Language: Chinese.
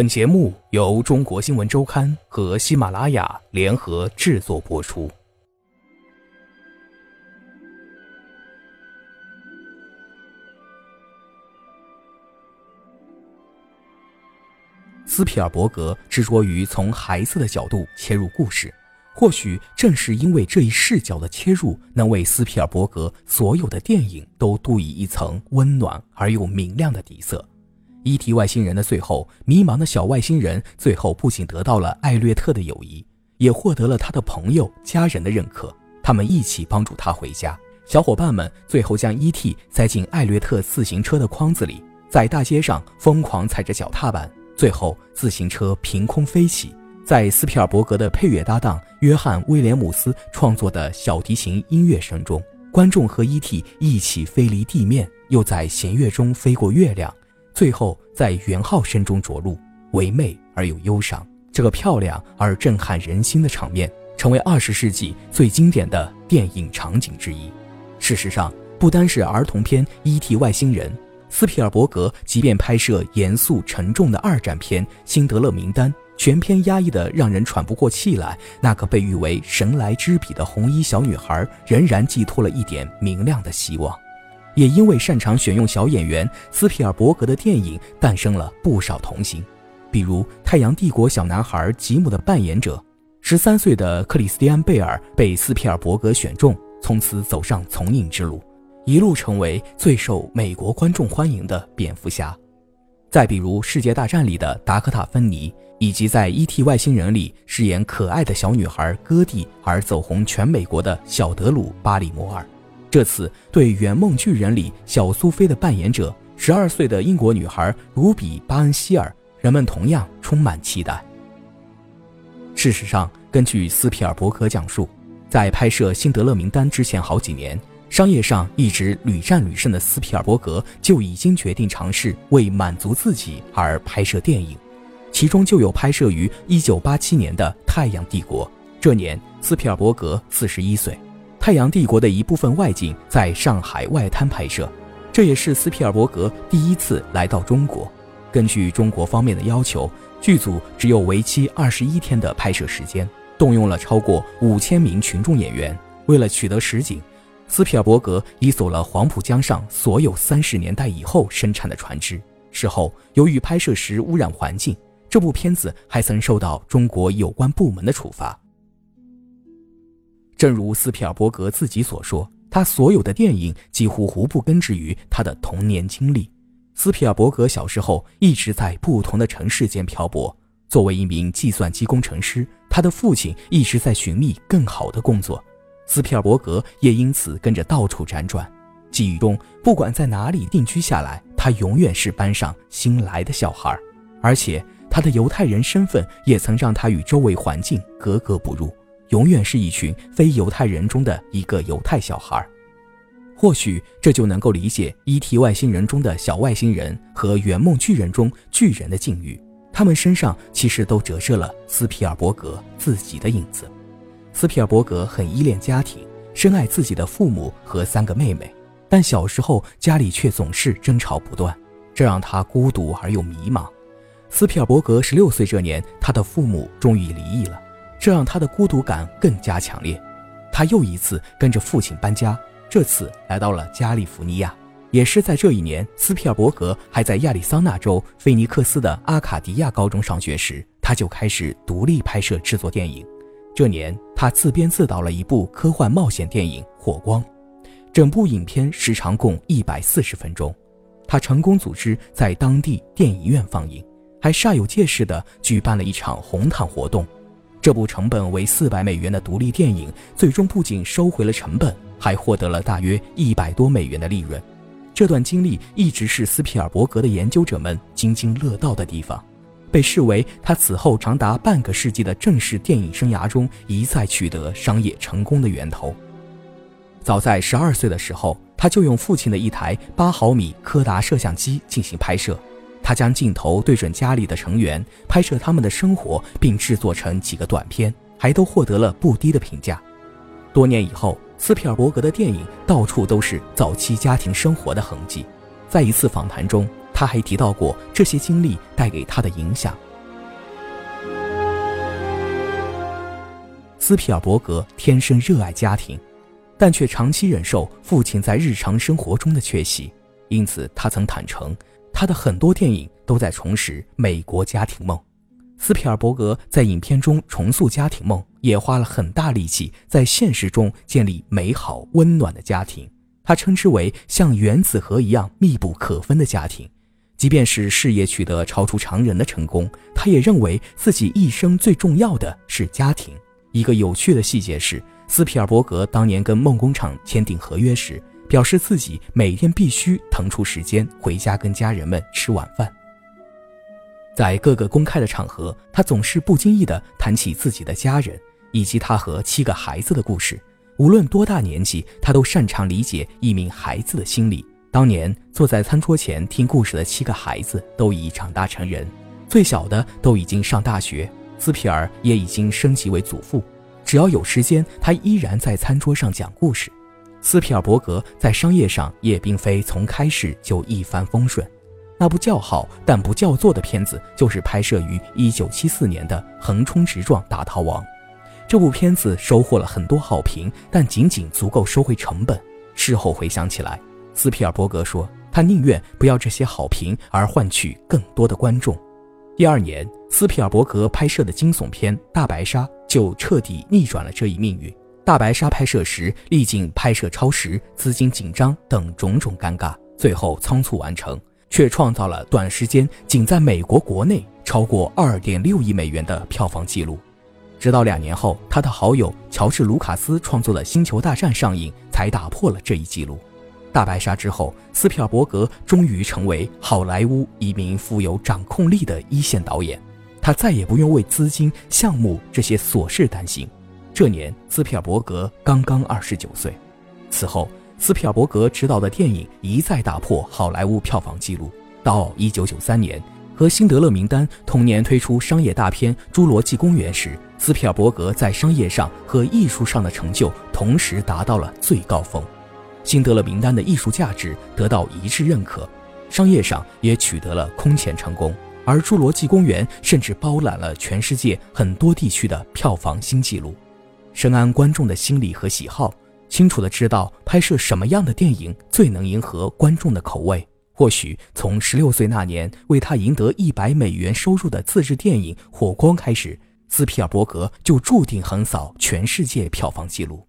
本节目由中国新闻周刊和喜马拉雅联合制作播出。斯皮尔伯格执着于从孩子的角度切入故事，或许正是因为这一视角的切入，能为斯皮尔伯格所有的电影都镀以一层温暖而又明亮的底色。E.T. 外星人的最后，迷茫的小外星人最后不仅得到了艾略特的友谊，也获得了他的朋友、家人的认可。他们一起帮助他回家。小伙伴们最后将 E.T. 塞进艾略特自行车的筐子里，在大街上疯狂踩着脚踏板。最后，自行车凭空飞起。在斯皮尔伯格的配乐搭档约翰·威廉姆斯创作的小提琴音乐声中，观众和 E.T. 一起飞离地面，又在弦乐中飞过月亮。最后，在圆号声中着陆，唯美而又忧伤。这个漂亮而震撼人心的场面，成为二十世纪最经典的电影场景之一。事实上，不单是儿童片《E.T. 外星人》，斯皮尔伯格即便拍摄严肃沉重的二战片《辛德勒名单》，全片压抑的让人喘不过气来，那个被誉为神来之笔的红衣小女孩，仍然寄托了一点明亮的希望。也因为擅长选用小演员，斯皮尔伯格的电影诞生了不少童星，比如《太阳帝国》小男孩吉姆的扮演者，十三岁的克里斯蒂安·贝尔被斯皮尔伯格选中，从此走上从影之路，一路成为最受美国观众欢迎的蝙蝠侠。再比如《世界大战》里的达科塔·芬妮，以及在《E.T. 外星人》里饰演可爱的小女孩戈蒂而走红全美国的小德鲁·巴里摩尔。这次对《圆梦巨人》里小苏菲的扮演者，十二岁的英国女孩卢比·巴恩希尔，人们同样充满期待。事实上，根据斯皮尔伯格讲述，在拍摄《辛德勒名单》之前好几年，商业上一直屡战屡胜的斯皮尔伯格就已经决定尝试为满足自己而拍摄电影，其中就有拍摄于1987年的《太阳帝国》。这年，斯皮尔伯格四十一岁。《太阳帝国》的一部分外景在上海外滩拍摄，这也是斯皮尔伯格第一次来到中国。根据中国方面的要求，剧组只有为期二十一天的拍摄时间，动用了超过五千名群众演员。为了取得实景，斯皮尔伯格移走了黄浦江上所有三十年代以后生产的船只。事后，由于拍摄时污染环境，这部片子还曾受到中国有关部门的处罚。正如斯皮尔伯格自己所说，他所有的电影几乎无不根植于他的童年经历。斯皮尔伯格小时候一直在不同的城市间漂泊，作为一名计算机工程师，他的父亲一直在寻觅更好的工作，斯皮尔伯格也因此跟着到处辗转。记忆中，不管在哪里定居下来，他永远是班上新来的小孩，而且他的犹太人身份也曾让他与周围环境格格不入。永远是一群非犹太人中的一个犹太小孩，或许这就能够理解《E.T. 外星人》中的小外星人和《圆梦巨人》中巨人的境遇。他们身上其实都折射了斯皮尔伯格自己的影子。斯皮尔伯格很依恋家庭，深爱自己的父母和三个妹妹，但小时候家里却总是争吵不断，这让他孤独而又迷茫。斯皮尔伯格十六岁这年，他的父母终于离异了。这让他的孤独感更加强烈，他又一次跟着父亲搬家，这次来到了加利福尼亚。也是在这一年，斯皮尔伯格还在亚利桑那州菲尼克斯的阿卡迪亚高中上学时，他就开始独立拍摄制作电影。这年，他自编自导了一部科幻冒险电影《火光》，整部影片时长共一百四十分钟。他成功组织在当地电影院放映，还煞有介事地举办了一场红毯活动。这部成本为四百美元的独立电影，最终不仅收回了成本，还获得了大约一百多美元的利润。这段经历一直是斯皮尔伯格的研究者们津津乐道的地方，被视为他此后长达半个世纪的正式电影生涯中一再取得商业成功的源头。早在十二岁的时候，他就用父亲的一台八毫米柯达摄像机进行拍摄。他将镜头对准家里的成员拍摄他们的生活并制作成几个短片还都获得了不低的评价。多年以后斯皮尔伯格的电影到处都是早期家庭生活的痕迹在一次访谈中他还提到过这些经历带给他的影响。斯皮尔伯格天生热爱家庭但却长期忍受父亲在日常生活中的缺席因此他曾坦诚他的很多电影都在重拾美国家庭梦。斯皮尔伯格在影片中重塑家庭梦，也花了很大力气在现实中建立美好温暖的家庭。他称之为像原子核一样密不可分的家庭。即便是事业取得超出常人的成功，他也认为自己一生最重要的是家庭。一个有趣的细节是，斯皮尔伯格当年跟梦工厂签订合约时，表示自己每天必须腾出时间回家跟家人们吃晚饭。在各个公开的场合，他总是不经意地谈起自己的家人以及他和七个孩子的故事。无论多大年纪，他都擅长理解一名孩子的心理。当年坐在餐桌前听故事的七个孩子都已长大成人，最小的都已经上大学，斯皮尔也已经升级为祖父。只要有时间，他依然在餐桌上讲故事。斯皮尔伯格在商业上也并非从开始就一帆风顺。那部叫好但不叫座的片子，就是拍摄于1974年的《横冲直撞大逃亡》。这部片子收获了很多好评，但仅仅足够收回成本。事后回想起来，斯皮尔伯格说：“他宁愿不要这些好评，而换取更多的观众。”第二年，斯皮尔伯格拍摄的惊悚片《大白鲨》就彻底逆转了这一命运。《大白鲨》拍摄时历经拍摄超时、资金紧张等种种尴尬，最后仓促完成。却创造了短时间仅在美国国内超过二点六亿美元的票房纪录。直到两年后，他的好友乔治·卢卡斯创作的《星球大战》上映，才打破了这一纪录。大白鲨之后，斯皮尔伯格终于成为好莱坞一名富有掌控力的一线导演，他再也不用为资金、项目这些琐事担心。这年，斯皮尔伯格刚刚二十九岁。此后，斯皮尔伯格执导的电影一再打破好莱坞票房纪录。到1993年，和《辛德勒名单》同年推出商业大片《侏罗纪公园》时，斯皮尔伯格在商业上和艺术上的成就同时达到了最高峰。《辛德勒名单》的艺术价值得到一致认可，商业上也取得了空前成功。而《侏罗纪公园》甚至包揽了全世界很多地区的票房新纪录。深谙观众的心理和喜好。清楚的知道拍摄什么样的电影最能迎合观众的口味。或许从十六岁那年为他赢得一百美元收入的自制电影《火光》开始，斯皮尔伯格就注定横扫全世界票房纪录。